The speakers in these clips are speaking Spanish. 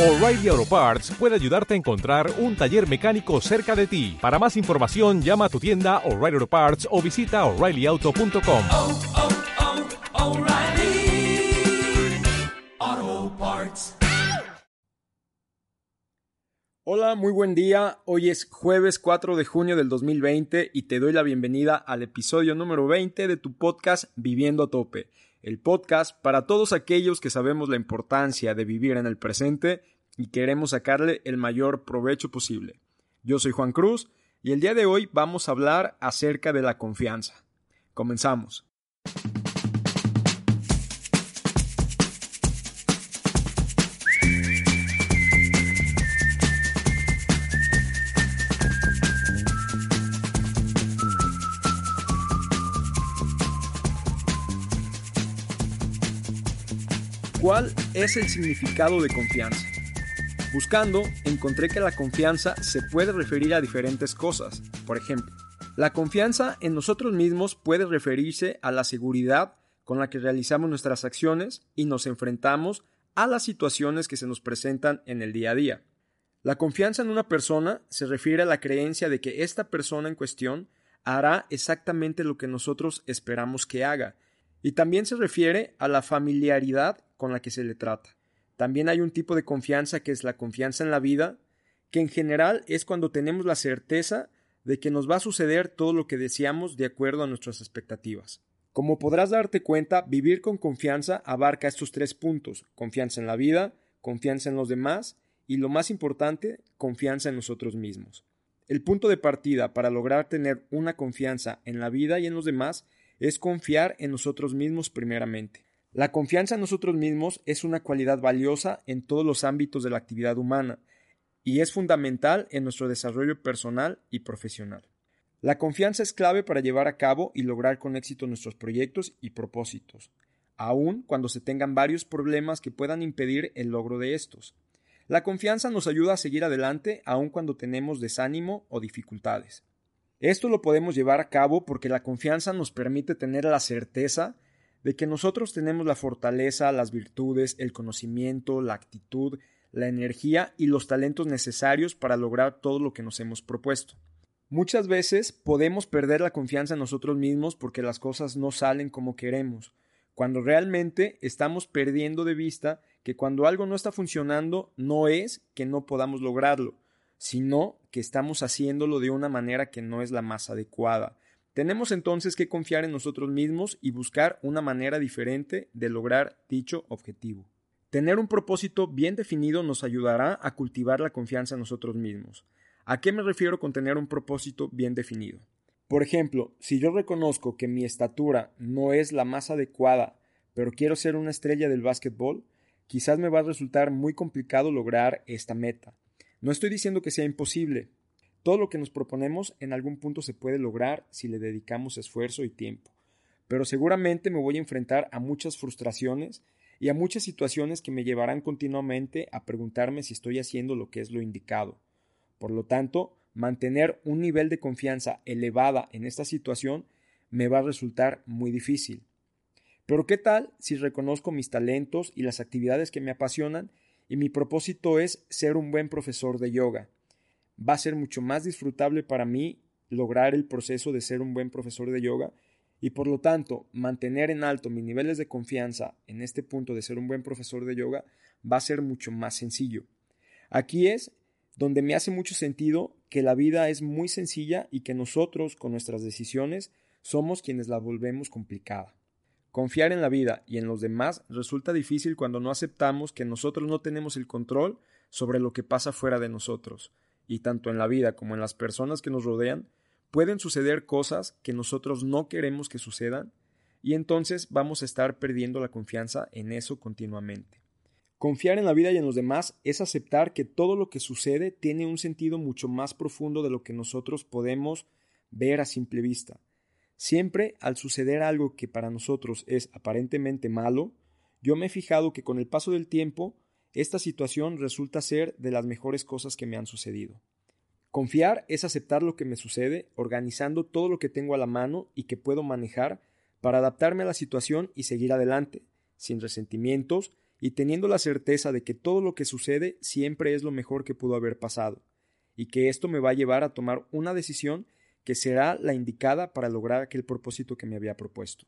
O'Reilly Auto Parts puede ayudarte a encontrar un taller mecánico cerca de ti. Para más información, llama a tu tienda O'Reilly Auto Parts o visita oreillyauto.com. oh, oh, Parts. Hola, muy buen día. Hoy es jueves 4 de junio del 2020 y te doy la bienvenida al episodio número 20 de tu podcast Viviendo a Tope, el podcast para todos aquellos que sabemos la importancia de vivir en el presente y queremos sacarle el mayor provecho posible. Yo soy Juan Cruz y el día de hoy vamos a hablar acerca de la confianza. Comenzamos. Es el significado de confianza? Buscando, encontré que la confianza se puede referir a diferentes cosas. Por ejemplo, la confianza en nosotros mismos puede referirse a la seguridad con la que realizamos nuestras acciones y nos enfrentamos a las situaciones que se nos presentan en el día a día. La confianza en una persona se refiere a la creencia de que esta persona en cuestión hará exactamente lo que nosotros esperamos que haga, y también se refiere a la familiaridad con la que se le trata. También hay un tipo de confianza que es la confianza en la vida, que en general es cuando tenemos la certeza de que nos va a suceder todo lo que deseamos de acuerdo a nuestras expectativas. Como podrás darte cuenta, vivir con confianza abarca estos tres puntos confianza en la vida, confianza en los demás y lo más importante, confianza en nosotros mismos. El punto de partida para lograr tener una confianza en la vida y en los demás es confiar en nosotros mismos primeramente. La confianza en nosotros mismos es una cualidad valiosa en todos los ámbitos de la actividad humana y es fundamental en nuestro desarrollo personal y profesional. La confianza es clave para llevar a cabo y lograr con éxito nuestros proyectos y propósitos, aun cuando se tengan varios problemas que puedan impedir el logro de estos. La confianza nos ayuda a seguir adelante aun cuando tenemos desánimo o dificultades. Esto lo podemos llevar a cabo porque la confianza nos permite tener la certeza de que nosotros tenemos la fortaleza, las virtudes, el conocimiento, la actitud, la energía y los talentos necesarios para lograr todo lo que nos hemos propuesto. Muchas veces podemos perder la confianza en nosotros mismos porque las cosas no salen como queremos, cuando realmente estamos perdiendo de vista que cuando algo no está funcionando no es que no podamos lograrlo, sino que estamos haciéndolo de una manera que no es la más adecuada. Tenemos entonces que confiar en nosotros mismos y buscar una manera diferente de lograr dicho objetivo. Tener un propósito bien definido nos ayudará a cultivar la confianza en nosotros mismos. ¿A qué me refiero con tener un propósito bien definido? Por ejemplo, si yo reconozco que mi estatura no es la más adecuada, pero quiero ser una estrella del básquetbol, quizás me va a resultar muy complicado lograr esta meta. No estoy diciendo que sea imposible, todo lo que nos proponemos en algún punto se puede lograr si le dedicamos esfuerzo y tiempo, pero seguramente me voy a enfrentar a muchas frustraciones y a muchas situaciones que me llevarán continuamente a preguntarme si estoy haciendo lo que es lo indicado. Por lo tanto, mantener un nivel de confianza elevada en esta situación me va a resultar muy difícil. Pero ¿qué tal si reconozco mis talentos y las actividades que me apasionan y mi propósito es ser un buen profesor de yoga? Va a ser mucho más disfrutable para mí lograr el proceso de ser un buen profesor de yoga y por lo tanto mantener en alto mis niveles de confianza en este punto de ser un buen profesor de yoga va a ser mucho más sencillo. Aquí es donde me hace mucho sentido que la vida es muy sencilla y que nosotros con nuestras decisiones somos quienes la volvemos complicada. Confiar en la vida y en los demás resulta difícil cuando no aceptamos que nosotros no tenemos el control sobre lo que pasa fuera de nosotros y tanto en la vida como en las personas que nos rodean, pueden suceder cosas que nosotros no queremos que sucedan y entonces vamos a estar perdiendo la confianza en eso continuamente. Confiar en la vida y en los demás es aceptar que todo lo que sucede tiene un sentido mucho más profundo de lo que nosotros podemos ver a simple vista. Siempre al suceder algo que para nosotros es aparentemente malo, yo me he fijado que con el paso del tiempo esta situación resulta ser de las mejores cosas que me han sucedido. Confiar es aceptar lo que me sucede, organizando todo lo que tengo a la mano y que puedo manejar para adaptarme a la situación y seguir adelante, sin resentimientos y teniendo la certeza de que todo lo que sucede siempre es lo mejor que pudo haber pasado, y que esto me va a llevar a tomar una decisión que será la indicada para lograr aquel propósito que me había propuesto.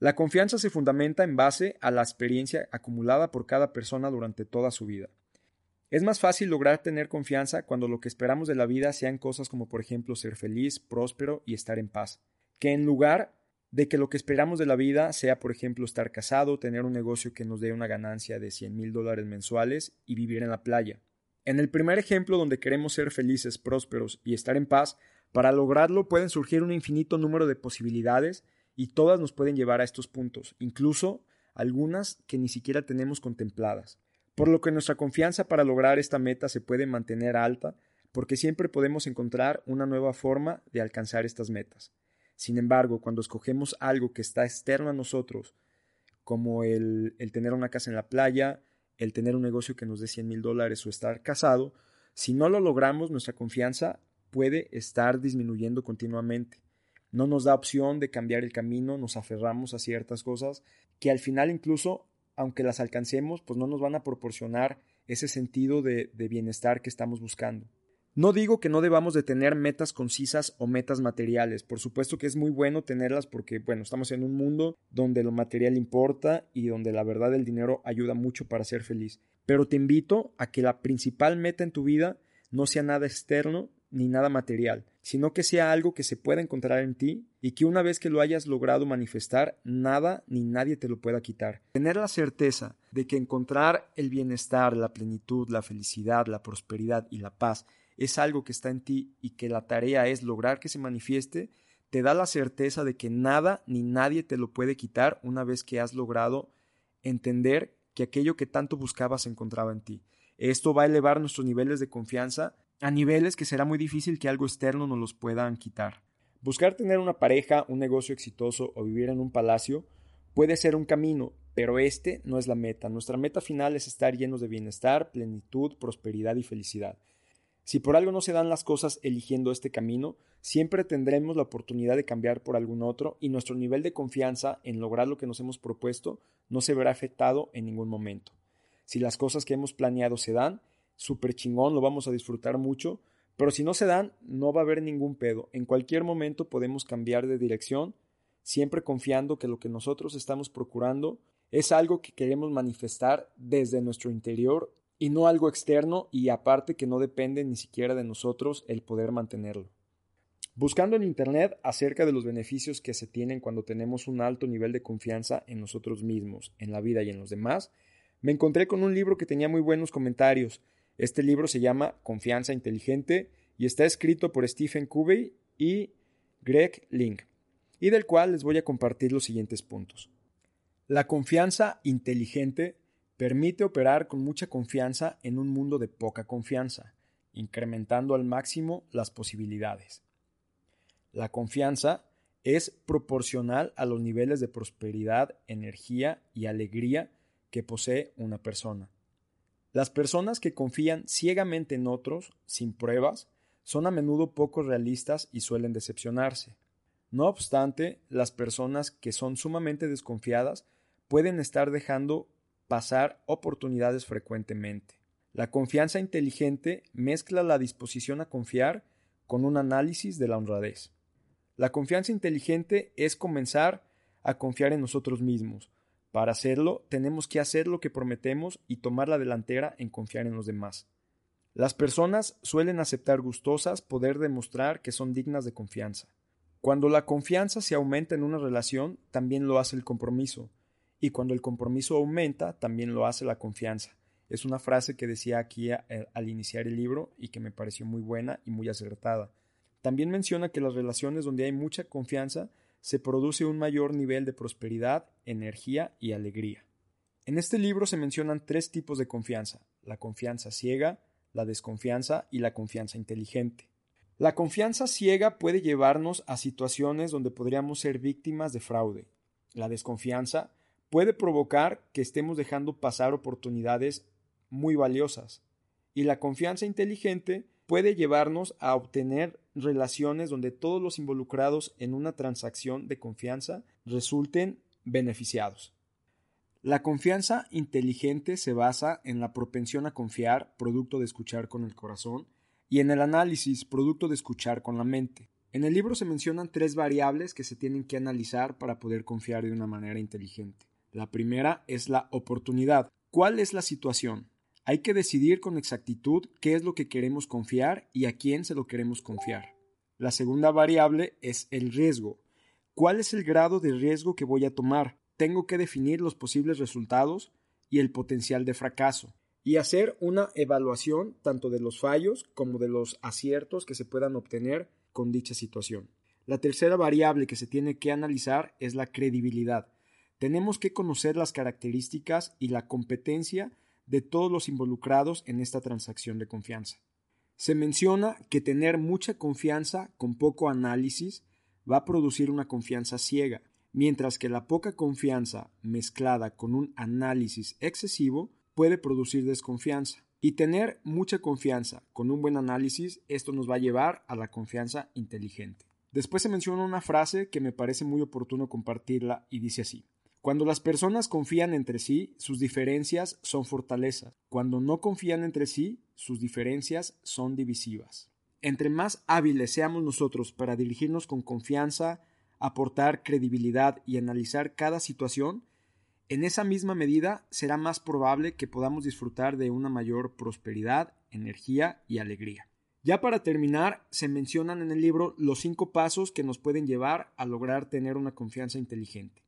La confianza se fundamenta en base a la experiencia acumulada por cada persona durante toda su vida. Es más fácil lograr tener confianza cuando lo que esperamos de la vida sean cosas como por ejemplo ser feliz, próspero y estar en paz, que en lugar de que lo que esperamos de la vida sea por ejemplo estar casado, tener un negocio que nos dé una ganancia de 100 mil dólares mensuales y vivir en la playa. En el primer ejemplo donde queremos ser felices, prósperos y estar en paz, para lograrlo pueden surgir un infinito número de posibilidades y todas nos pueden llevar a estos puntos, incluso algunas que ni siquiera tenemos contempladas. Por lo que nuestra confianza para lograr esta meta se puede mantener alta porque siempre podemos encontrar una nueva forma de alcanzar estas metas. Sin embargo, cuando escogemos algo que está externo a nosotros, como el, tener una casa en la playa, el tener un negocio que nos dé 100 mil dólares o estar casado, si no lo logramos, nuestra confianza puede estar disminuyendo continuamente. No nos da opción de cambiar el camino, nos aferramos a ciertas cosas que al final incluso, aunque las alcancemos, pues no nos van a proporcionar ese sentido de, bienestar que estamos buscando. No digo que no debamos de tener metas concisas o metas materiales. Por supuesto que es muy bueno tenerlas porque, bueno, estamos en un mundo donde lo material importa y donde la verdad el dinero ayuda mucho para ser feliz. Pero te invito a que la principal meta en tu vida no sea nada externo ni nada material, sino que sea algo que se pueda encontrar en ti y que una vez que lo hayas logrado manifestar, nada ni nadie te lo pueda quitar. Tener la certeza de que encontrar el bienestar, la plenitud, la felicidad, la prosperidad y la paz es algo que está en ti y que la tarea es lograr que se manifieste, te da la certeza de que nada ni nadie te lo puede quitar una vez que has logrado entender que aquello que tanto buscabas se encontraba en ti. Esto va a elevar nuestros niveles de confianza a niveles que será muy difícil que algo externo nos los puedan quitar. Buscar tener una pareja, un negocio exitoso o vivir en un palacio puede ser un camino, pero este no es la meta. Nuestra meta final es estar llenos de bienestar, plenitud, prosperidad y felicidad. Si por algo no se dan las cosas eligiendo este camino, siempre tendremos la oportunidad de cambiar por algún otro y nuestro nivel de confianza en lograr lo que nos hemos propuesto no se verá afectado en ningún momento. Si las cosas que hemos planeado se dan, súper chingón, lo vamos a disfrutar mucho, pero si no se dan, no va a haber ningún pedo. En cualquier momento podemos cambiar de dirección, siempre confiando que lo que nosotros estamos procurando es algo que queremos manifestar desde nuestro interior y no algo externo y aparte que no depende ni siquiera de nosotros el poder mantenerlo. Buscando en Internet acerca de los beneficios que se tienen cuando tenemos un alto nivel de confianza en nosotros mismos, en la vida y en los demás, me encontré con un libro que tenía muy buenos comentarios este libro se llama Confianza Inteligente y está escrito por Stephen Covey y Greg Link, y del cual les voy a compartir los siguientes puntos. La confianza inteligente permite operar con mucha confianza en un mundo de poca confianza, incrementando al máximo las posibilidades. La confianza es proporcional a los niveles de prosperidad, energía y alegría que posee una persona. Las personas que confían ciegamente en otros, sin pruebas, son a menudo poco realistas y suelen decepcionarse. No obstante, las personas que son sumamente desconfiadas pueden estar dejando pasar oportunidades frecuentemente. La confianza inteligente mezcla la disposición a confiar con un análisis de la honradez. La confianza inteligente es comenzar a confiar en nosotros mismos, para hacerlo, tenemos que hacer lo que prometemos y tomar la delantera en confiar en los demás. Las personas suelen aceptar gustosas poder demostrar que son dignas de confianza. Cuando la confianza se aumenta en una relación, también lo hace el compromiso. Y cuando el compromiso aumenta, también lo hace la confianza. Es una frase que decía aquí eh, al iniciar el libro y que me pareció muy buena y muy acertada. También menciona que las relaciones donde hay mucha confianza se produce un mayor nivel de prosperidad, energía y alegría. En este libro se mencionan tres tipos de confianza, la confianza ciega, la desconfianza y la confianza inteligente. La confianza ciega puede llevarnos a situaciones donde podríamos ser víctimas de fraude. La desconfianza puede provocar que estemos dejando pasar oportunidades muy valiosas. Y la confianza inteligente puede llevarnos a obtener relaciones donde todos los involucrados en una transacción de confianza resulten beneficiados. La confianza inteligente se basa en la propensión a confiar, producto de escuchar con el corazón, y en el análisis, producto de escuchar con la mente. En el libro se mencionan tres variables que se tienen que analizar para poder confiar de una manera inteligente. La primera es la oportunidad. ¿Cuál es la situación? Hay que decidir con exactitud qué es lo que queremos confiar y a quién se lo queremos confiar. La segunda variable es el riesgo. ¿Cuál es el grado de riesgo que voy a tomar? tengo que definir los posibles resultados y el potencial de fracaso, y hacer una evaluación tanto de los fallos como de los aciertos que se puedan obtener con dicha situación. La tercera variable que se tiene que analizar es la credibilidad. Tenemos que conocer las características y la competencia de todos los involucrados en esta transacción de confianza. Se menciona que tener mucha confianza con poco análisis va a producir una confianza ciega, mientras que la poca confianza mezclada con un análisis excesivo puede producir desconfianza. Y tener mucha confianza con un buen análisis, esto nos va a llevar a la confianza inteligente. Después se menciona una frase que me parece muy oportuno compartirla y dice así. Cuando las personas confían entre sí, sus diferencias son fortalezas. Cuando no confían entre sí, sus diferencias son divisivas. Entre más hábiles seamos nosotros para dirigirnos con confianza, aportar credibilidad y analizar cada situación, en esa misma medida será más probable que podamos disfrutar de una mayor prosperidad, energía y alegría. Ya para terminar, se mencionan en el libro los cinco pasos que nos pueden llevar a lograr tener una confianza inteligente.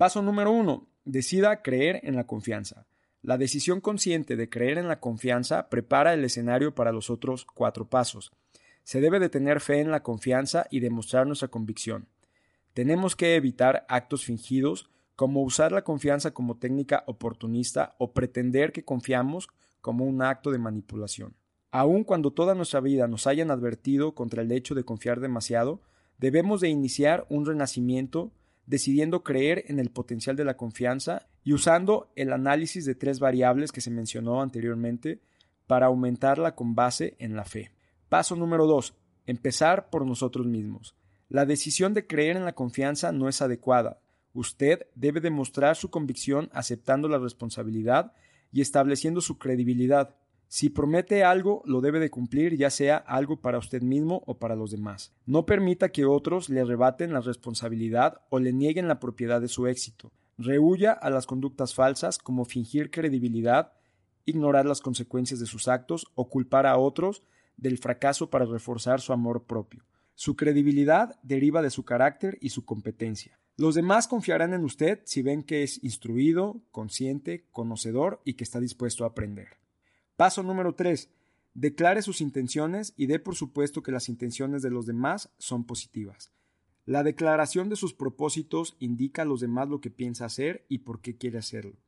Paso número uno. Decida creer en la confianza. La decisión consciente de creer en la confianza prepara el escenario para los otros cuatro pasos. Se debe de tener fe en la confianza y demostrar nuestra convicción. Tenemos que evitar actos fingidos como usar la confianza como técnica oportunista o pretender que confiamos como un acto de manipulación. Aun cuando toda nuestra vida nos hayan advertido contra el hecho de confiar demasiado, debemos de iniciar un renacimiento decidiendo creer en el potencial de la confianza y usando el análisis de tres variables que se mencionó anteriormente para aumentarla con base en la fe. Paso número 2. Empezar por nosotros mismos. La decisión de creer en la confianza no es adecuada. Usted debe demostrar su convicción aceptando la responsabilidad y estableciendo su credibilidad. Si promete algo, lo debe de cumplir, ya sea algo para usted mismo o para los demás. No permita que otros le arrebaten la responsabilidad o le nieguen la propiedad de su éxito. Rehuya a las conductas falsas como fingir credibilidad, ignorar las consecuencias de sus actos o culpar a otros del fracaso para reforzar su amor propio. Su credibilidad deriva de su carácter y su competencia. Los demás confiarán en usted si ven que es instruido, consciente, conocedor y que está dispuesto a aprender. Paso número 3. Declare sus intenciones y dé por supuesto que las intenciones de los demás son positivas. La declaración de sus propósitos indica a los demás lo que piensa hacer y por qué quiere hacerlo.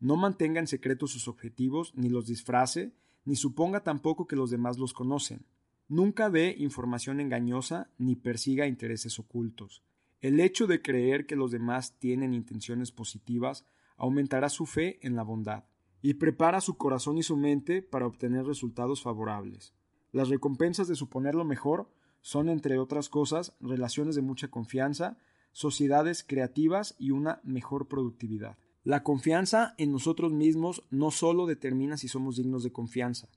No mantenga en secreto sus objetivos, ni los disfrace, ni suponga tampoco que los demás los conocen. Nunca dé información engañosa ni persiga intereses ocultos. El hecho de creer que los demás tienen intenciones positivas aumentará su fe en la bondad y prepara su corazón y su mente para obtener resultados favorables. Las recompensas de suponer lo mejor son, entre otras cosas, relaciones de mucha confianza, sociedades creativas y una mejor productividad. La confianza en nosotros mismos no solo determina si somos dignos de confianza,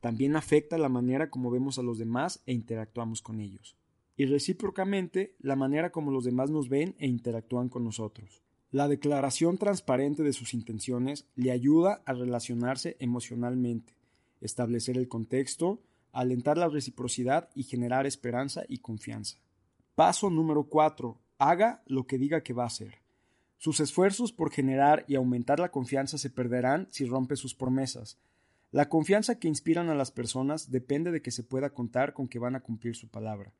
también afecta la manera como vemos a los demás e interactuamos con ellos. Y recíprocamente, la manera como los demás nos ven e interactúan con nosotros. La declaración transparente de sus intenciones le ayuda a relacionarse emocionalmente, establecer el contexto, alentar la reciprocidad y generar esperanza y confianza. Paso número 4. Haga lo que diga que va a hacer. Sus esfuerzos por generar y aumentar la confianza se perderán si rompe sus promesas, la confianza que inspiran a las personas depende de que se pueda contar con que van a cumplir su palabra.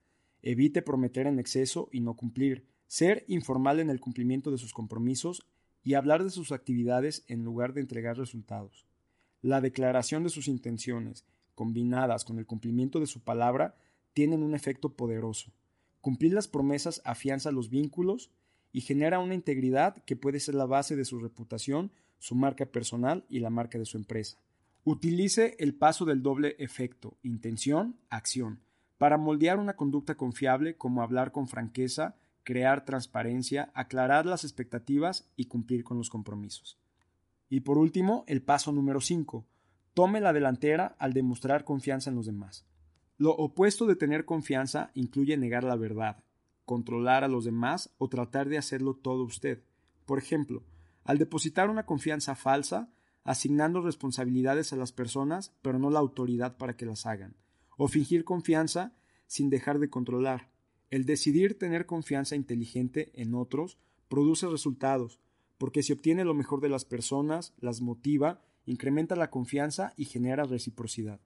Evite prometer en exceso y no cumplir, ser informal en el cumplimiento de sus compromisos y hablar de sus actividades en lugar de entregar resultados. La declaración de sus intenciones, combinadas con el cumplimiento de su palabra, tienen un efecto poderoso. Cumplir las promesas afianza los vínculos y genera una integridad que puede ser la base de su reputación, su marca personal y la marca de su empresa. Utilice el paso del doble efecto, intención, acción, para moldear una conducta confiable como hablar con franqueza, crear transparencia, aclarar las expectativas y cumplir con los compromisos. Y por último, el paso número 5. Tome la delantera al demostrar confianza en los demás. Lo opuesto de tener confianza incluye negar la verdad, controlar a los demás o tratar de hacerlo todo usted. Por ejemplo, al depositar una confianza falsa, asignando responsabilidades a las personas, pero no la autoridad para que las hagan, o fingir confianza sin dejar de controlar. El decidir tener confianza inteligente en otros produce resultados, porque si obtiene lo mejor de las personas, las motiva, incrementa la confianza y genera reciprocidad.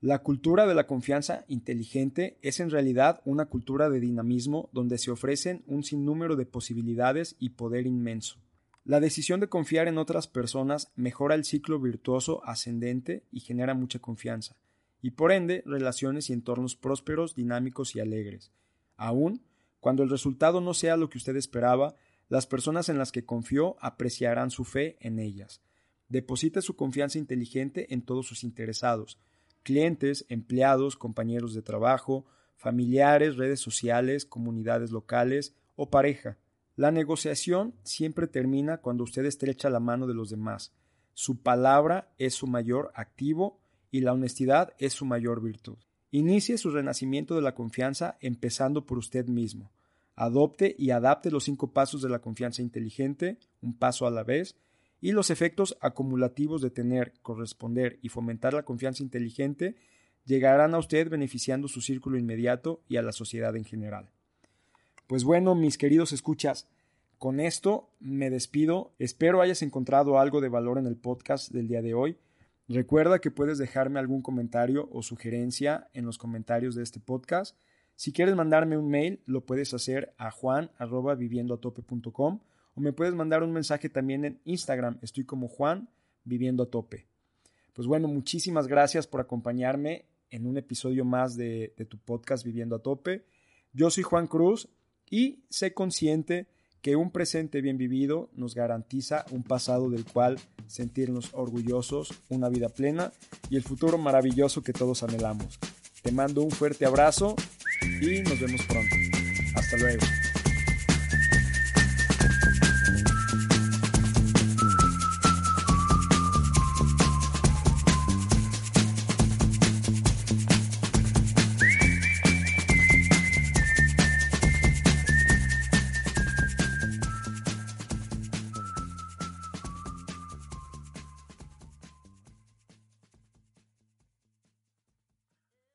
La cultura de la confianza inteligente es en realidad una cultura de dinamismo donde se ofrecen un sinnúmero de posibilidades y poder inmenso. La decisión de confiar en otras personas mejora el ciclo virtuoso ascendente y genera mucha confianza, y por ende relaciones y entornos prósperos, dinámicos y alegres. Aún, cuando el resultado no sea lo que usted esperaba, las personas en las que confió apreciarán su fe en ellas. Deposite su confianza inteligente en todos sus interesados, clientes, empleados, compañeros de trabajo, familiares, redes sociales, comunidades locales o pareja. La negociación siempre termina cuando usted estrecha la mano de los demás. Su palabra es su mayor activo y la honestidad es su mayor virtud. Inicie su renacimiento de la confianza empezando por usted mismo. Adopte y adapte los cinco pasos de la confianza inteligente, un paso a la vez, y los efectos acumulativos de tener, corresponder y fomentar la confianza inteligente llegarán a usted beneficiando su círculo inmediato y a la sociedad en general. Pues bueno, mis queridos escuchas, con esto me despido. Espero hayas encontrado algo de valor en el podcast del día de hoy. Recuerda que puedes dejarme algún comentario o sugerencia en los comentarios de este podcast. Si quieres mandarme un mail, lo puedes hacer a juan.viviendoatope.com o me puedes mandar un mensaje también en Instagram. Estoy como Juan Viviendo a Tope. Pues bueno, muchísimas gracias por acompañarme en un episodio más de, de tu podcast Viviendo a Tope. Yo soy Juan Cruz y sé consciente que un presente bien vivido nos garantiza un pasado del cual sentirnos orgullosos, una vida plena y el futuro maravilloso que todos anhelamos. Te mando un fuerte abrazo y nos vemos pronto. Hasta luego.